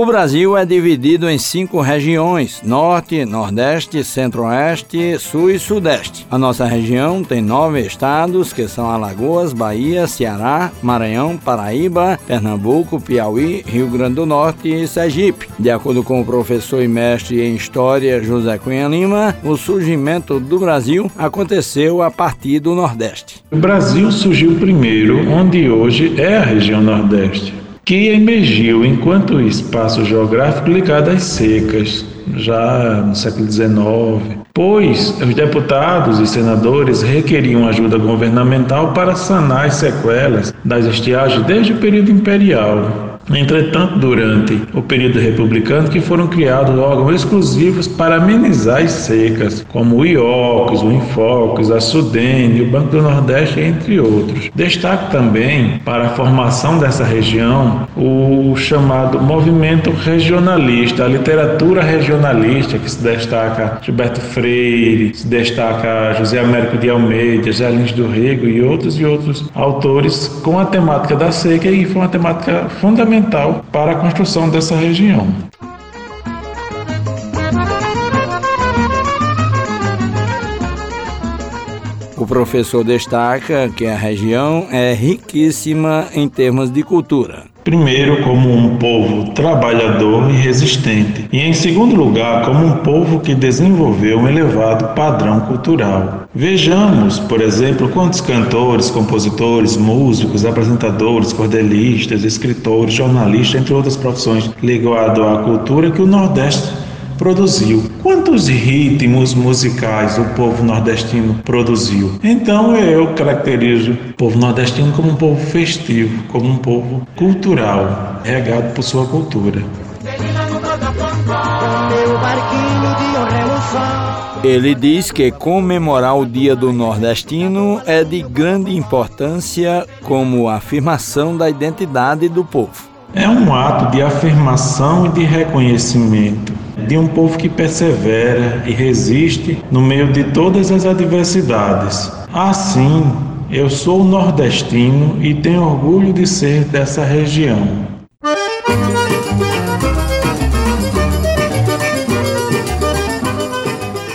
O Brasil é dividido em cinco regiões: Norte, Nordeste, Centro-Oeste, Sul e Sudeste. A nossa região tem nove estados, que são Alagoas, Bahia, Ceará, Maranhão, Paraíba, Pernambuco, Piauí, Rio Grande do Norte e Sergipe. De acordo com o professor e mestre em História José Cunha Lima, o surgimento do Brasil aconteceu a partir do Nordeste. O Brasil surgiu primeiro onde hoje é a região Nordeste que emergiu enquanto espaço geográfico ligado às secas, já no século XIX, pois os deputados e senadores requeriam ajuda governamental para sanar as sequelas das estiagens desde o período imperial. Entretanto, durante o período republicano, que foram criados órgãos exclusivos para amenizar as secas, como o IOCS, o Infocus, a Sudene, o Banco do Nordeste, entre outros. Destaque também para a formação dessa região o chamado movimento regionalista, a literatura regionalista, que se destaca Gilberto Freire, se destaca José Américo de Almeida, José Lins do Rego e outros e outros autores com a temática da seca e foi uma temática fundamental fundamental para a construção dessa região. O professor destaca que a região é riquíssima em termos de cultura. Primeiro, como um povo trabalhador e resistente, e em segundo lugar, como um povo que desenvolveu um elevado padrão cultural. Vejamos, por exemplo, quantos cantores, compositores, músicos, apresentadores, cordelistas, escritores, jornalistas, entre outras profissões ligados à cultura que o Nordeste produziu. Quantos ritmos musicais o povo nordestino produziu? Então eu caracterizo o povo nordestino como um povo festivo, como um povo cultural, regado por sua cultura. Ele diz que comemorar o Dia do Nordestino é de grande importância como afirmação da identidade do povo. É um ato de afirmação e de reconhecimento de um povo que persevera e resiste no meio de todas as adversidades. Assim, eu sou nordestino e tenho orgulho de ser dessa região.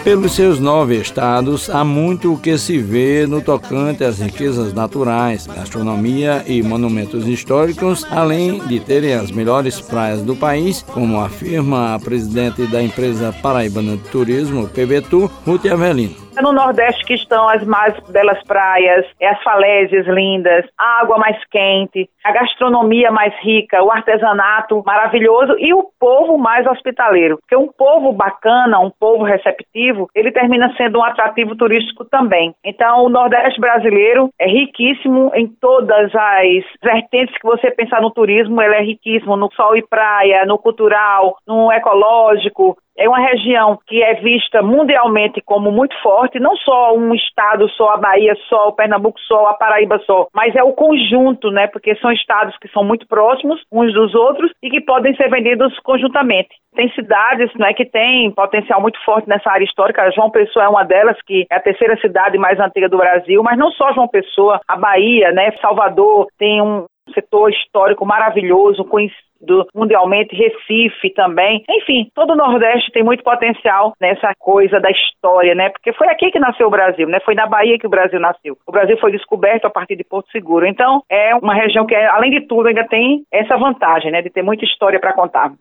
Pelos seus nove estados, há muito o que se vê no tocante às riquezas naturais, gastronomia e monumentos históricos, além de terem as melhores praias do país, como afirma a presidente da empresa paraibana de turismo, PBTU, Ruth Avelino. É no Nordeste que estão as mais belas praias, é as falésias lindas, a água mais quente, a gastronomia mais rica, o artesanato maravilhoso e o povo mais hospitaleiro. Porque um povo bacana, um povo receptivo, ele termina sendo um atrativo turístico também. Então, o Nordeste brasileiro é riquíssimo em todas as vertentes que você pensar no turismo, ele é riquíssimo no sol e praia, no cultural, no ecológico, é uma região que é vista mundialmente como muito forte, não só um estado só, a Bahia só, o Pernambuco só, a Paraíba só, mas é o conjunto, né? Porque são estados que são muito próximos uns dos outros e que podem ser vendidos conjuntamente. Tem cidades né, que têm potencial muito forte nessa área histórica. João Pessoa é uma delas, que é a terceira cidade mais antiga do Brasil, mas não só João Pessoa, a Bahia, né, Salvador tem um setor histórico maravilhoso, conhecido mundialmente, Recife também. Enfim, todo o Nordeste tem muito potencial nessa coisa da história, né? Porque foi aqui que nasceu o Brasil, né? Foi na Bahia que o Brasil nasceu. O Brasil foi descoberto a partir de Porto Seguro. Então, é uma região que, além de tudo, ainda tem essa vantagem, né? De ter muita história para contar.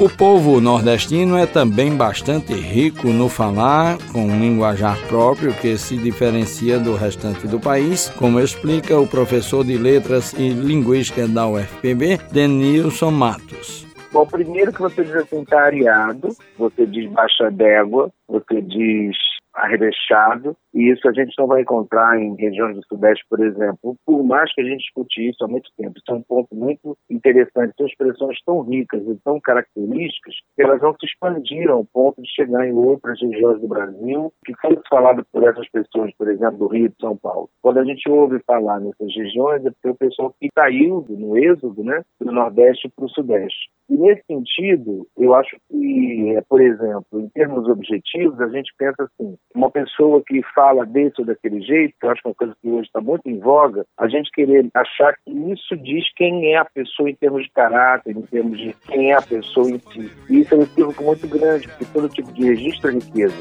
O povo nordestino é também bastante rico no falar, com um linguajar próprio que se diferencia do restante do país, como explica o professor de Letras e Linguística da UFPB, Denilson Matos. Bom, primeiro que você diz assim, tá areado, você diz baixa d'égua, você diz arrechado, e isso a gente não vai encontrar em regiões do Sudeste, por exemplo. Por mais que a gente discute isso há muito tempo, isso é um ponto muito interessante. São expressões tão ricas e tão características que elas não se expandiram ao ponto de chegar em outras regiões do Brasil, que foi falado por essas pessoas, por exemplo, do Rio de São Paulo. Quando a gente ouve falar nessas regiões, é porque o pessoal que saiu no êxodo, né, do Nordeste para o Sudeste. E nesse sentido, eu acho que, é, por exemplo, em termos objetivos, a gente pensa assim, uma pessoa que fala ou daquele jeito, que eu acho que é uma coisa que hoje está muito em voga, a gente querer achar que isso diz quem é a pessoa em termos de caráter, em termos de quem é a pessoa em si. E isso é um equívoco muito grande, porque todo tipo de registro é riqueza.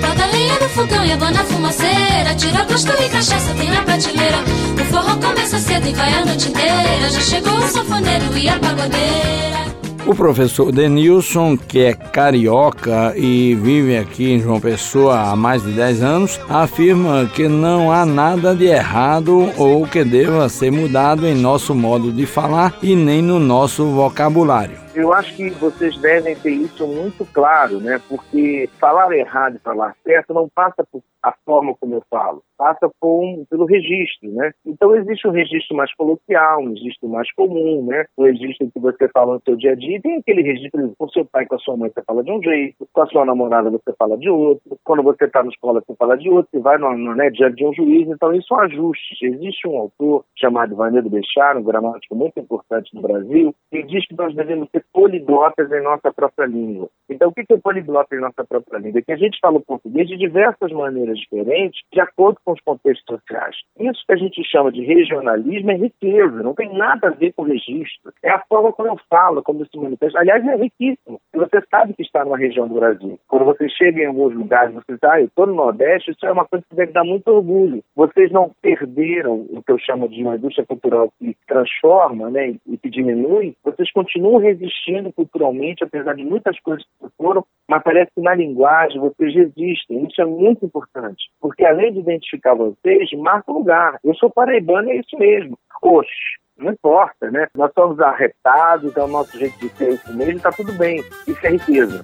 Toda lenha no fogão e na fumaceira, tira gosto e cachaça, tem na prateleira. O forró começa cedo e vai a noite inteira, já chegou o sanfoneiro e a pagodeira. O professor Denilson, que é carioca e vive aqui em João Pessoa há mais de 10 anos, afirma que não há nada de errado ou que deva ser mudado em nosso modo de falar e nem no nosso vocabulário. Eu acho que vocês devem ter isso muito claro, né? Porque falar errado e falar certo não passa por a forma como eu falo, passa por pelo registro, né? Então existe um registro mais coloquial, um registro mais comum, né? O registro que você fala no seu dia a dia, tem aquele registro, com seu pai, com a sua mãe, você fala de um jeito, com a sua namorada você fala de outro, quando você está na escola você fala de outro, você vai no, no, né, diante de um juiz, então isso é um ajuste. Existe um autor chamado Vanedo Bechar, um gramático muito importante no Brasil, que diz que nós devemos ser poliglotas em nossa própria língua. Então, o que é poliglota em nossa própria língua? É que a gente fala o português de diversas maneiras diferentes, de acordo com os contextos sociais. Isso que a gente chama de regionalismo é riqueza, não tem nada a ver com registro. É a forma como eu falo, como eu se manifesta. Aliás, é riquíssimo. Você sabe que está numa região do Brasil. Quando você chega em alguns lugares, você diz, ah, eu estou no Nordeste, isso é uma coisa que deve dar muito orgulho. Vocês não perderam o que eu chamo de uma indústria cultural que transforma né, e que diminui, vocês continuam resistindo culturalmente, apesar de muitas coisas que foram, mas parece que na linguagem vocês resistem. Isso é muito importante, porque além de identificar vocês, marca o lugar. Eu sou paraibano, é isso mesmo. Oxe, não importa, né? Nós somos arretados, é o nosso jeito de ser isso mesmo, está tudo bem. Isso é riqueza.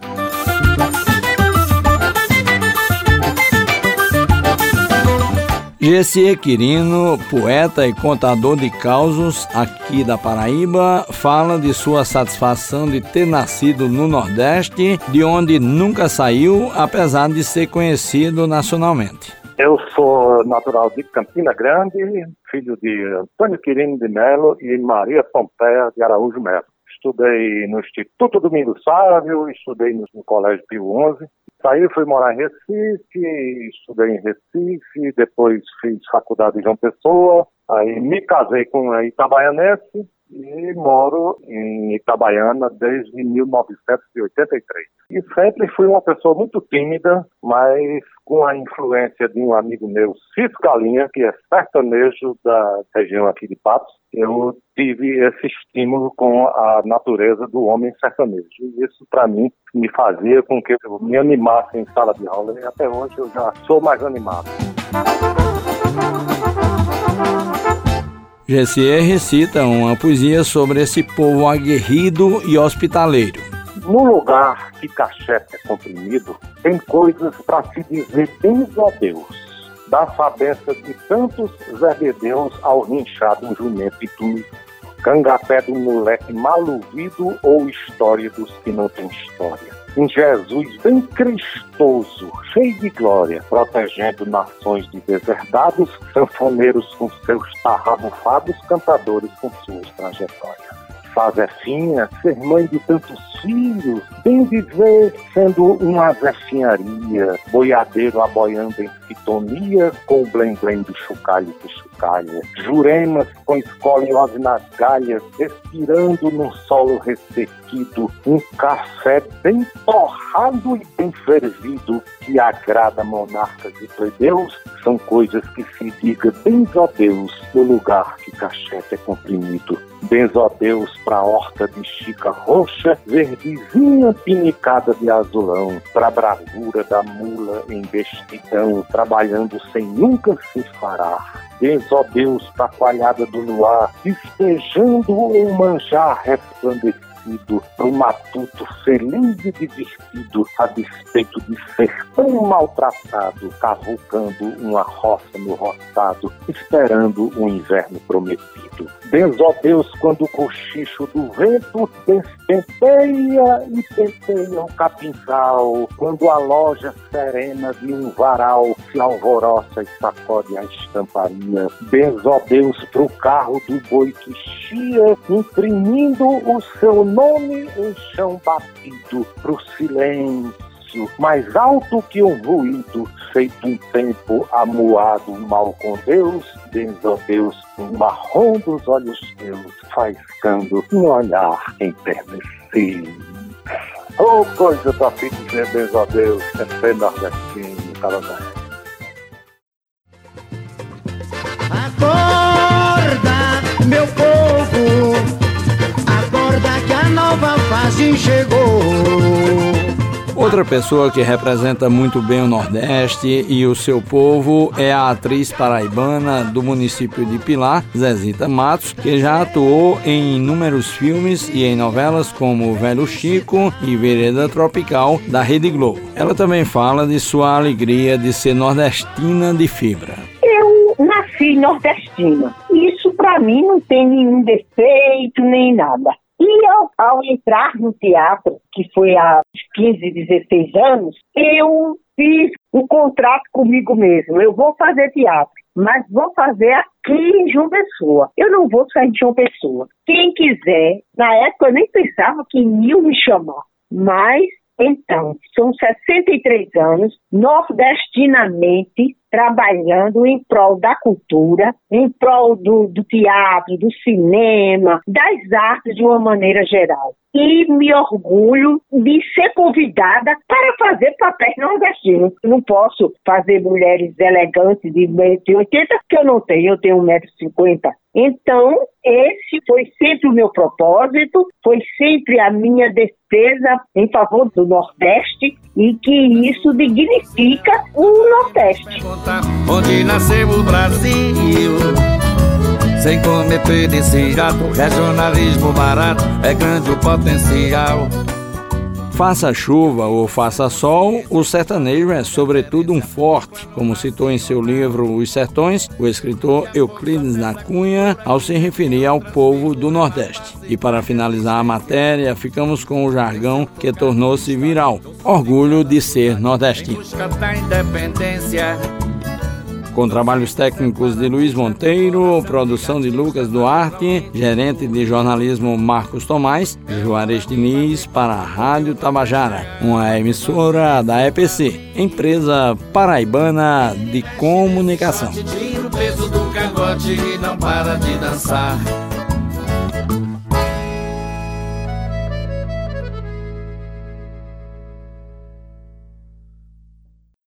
Gessie Quirino, poeta e contador de causos aqui da Paraíba, fala de sua satisfação de ter nascido no Nordeste, de onde nunca saiu, apesar de ser conhecido nacionalmente. Eu sou natural de Campina Grande, filho de Antônio Quirino de Melo e Maria Pompeia de Araújo Melo. Estudei no Instituto Domingos Sávio, estudei no Colégio Pio XI, Saí, fui morar em Recife, estudei em Recife, depois fiz faculdade em João Pessoa, aí me casei com a Itabaianense e moro em Itabaiana desde 1983. E sempre fui uma pessoa muito tímida, mas com a influência de um amigo meu, Cisco Galinha, que é sertanejo da região aqui de Patos, eu tive esse estímulo com a natureza do homem sertanejo. E isso, para mim, me fazia com que eu me animasse em sala de aula e até hoje eu já sou mais animado. Gessier recita uma poesia sobre esse povo aguerrido e hospitaleiro. No lugar que cachete é comprimido, tem coisas para se dizer bens a Deus. Dá sabência de tantos zebedeus ao rinchado jumento e tu, cangapé do moleque maluvido ou história dos que não tem história um Jesus bem cristoso, cheio de glória, protegendo nações de deserdados, sanfoneiros com seus tarrabufados, cantadores com suas trajetórias. Fazefinha, ser mãe de tantos filhos, bem viver sendo uma zefinharia, boiadeiro aboiando em sintonia com o blém-blém do chocalho do chocalho, juremas com escoliose nas galhas, respirando num solo ressequido, um café bem torrado e bem fervido que agrada monarcas e plebeus, são coisas que se diga benzo a Deus no lugar que cachete é comprimido. Benzo a Deus pra horta de chica roxa, verdezinha pinicada de azulão, pra bravura da mula em bestidão, trabalhando sem nunca se farar. Benzo a Deus pra coalhada do luar, despejando um manjar resplandecido nascido um matuto feliz e divertido, a despeito de ser tão maltratado, cavucando uma roça no roçado, esperando o um inverno prometido. Benzo a Deus quando o cochicho do vento despenteia e penteia um capinzal, quando a loja serena de um varal se alvoroça e sacode a estamparia. Benzo a Deus pro carro do boi que chia, imprimindo o seu nome em chão batido pro silêncio, mais alto que um ruído, feito um tempo amuado, mal com Deus, benzo Deus, um marrom dos olhos teus, faiscando um olhar enternecido. Oh, coisa pra filho dizer a Deus, é ser nordestino, cara fase chegou. Outra pessoa que representa muito bem o Nordeste e o seu povo é a atriz paraibana do município de Pilar, Zezita Matos, que já atuou em inúmeros filmes e em novelas como Velho Chico e Vereda Tropical da Rede Globo. Ela também fala de sua alegria de ser nordestina de fibra. Eu nasci nordestina. Isso para mim não tem nenhum defeito nem nada. E ao, ao, entrar no teatro, que foi há 15, 16 anos, eu fiz um contrato comigo mesmo. Eu vou fazer teatro, mas vou fazer aqui em João Pessoa. Eu não vou sair de João Pessoa. Quem quiser, na época eu nem pensava que iam me chamar, mas então, são 63 anos, nordestinamente, trabalhando em prol da cultura, em prol do, do, teatro, do cinema, das artes de uma maneira geral. E me orgulho de ser convidada para fazer papéis nordestinos. Não posso fazer mulheres elegantes de 1,80m, que eu não tenho, eu tenho 1,50m. Então, esse foi sempre o meu propósito, foi sempre a minha defesa em favor do Nordeste e que isso dignifica o Nordeste. Onde nasceu o Brasil, sem cometer esse gato, regionalismo barato, é grande o potencial. Faça chuva ou faça sol, o sertanejo é sobretudo um forte, como citou em seu livro Os Sertões o escritor Euclides da Cunha ao se referir ao povo do Nordeste. E para finalizar a matéria, ficamos com o jargão que tornou-se viral: orgulho de ser nordestino com trabalhos técnicos de Luiz Monteiro, produção de Lucas Duarte, gerente de jornalismo Marcos Tomás, Juarez Diniz para a Rádio Tabajara, uma emissora da EPC, empresa paraibana de comunicação. Peso do cangote não para de dançar.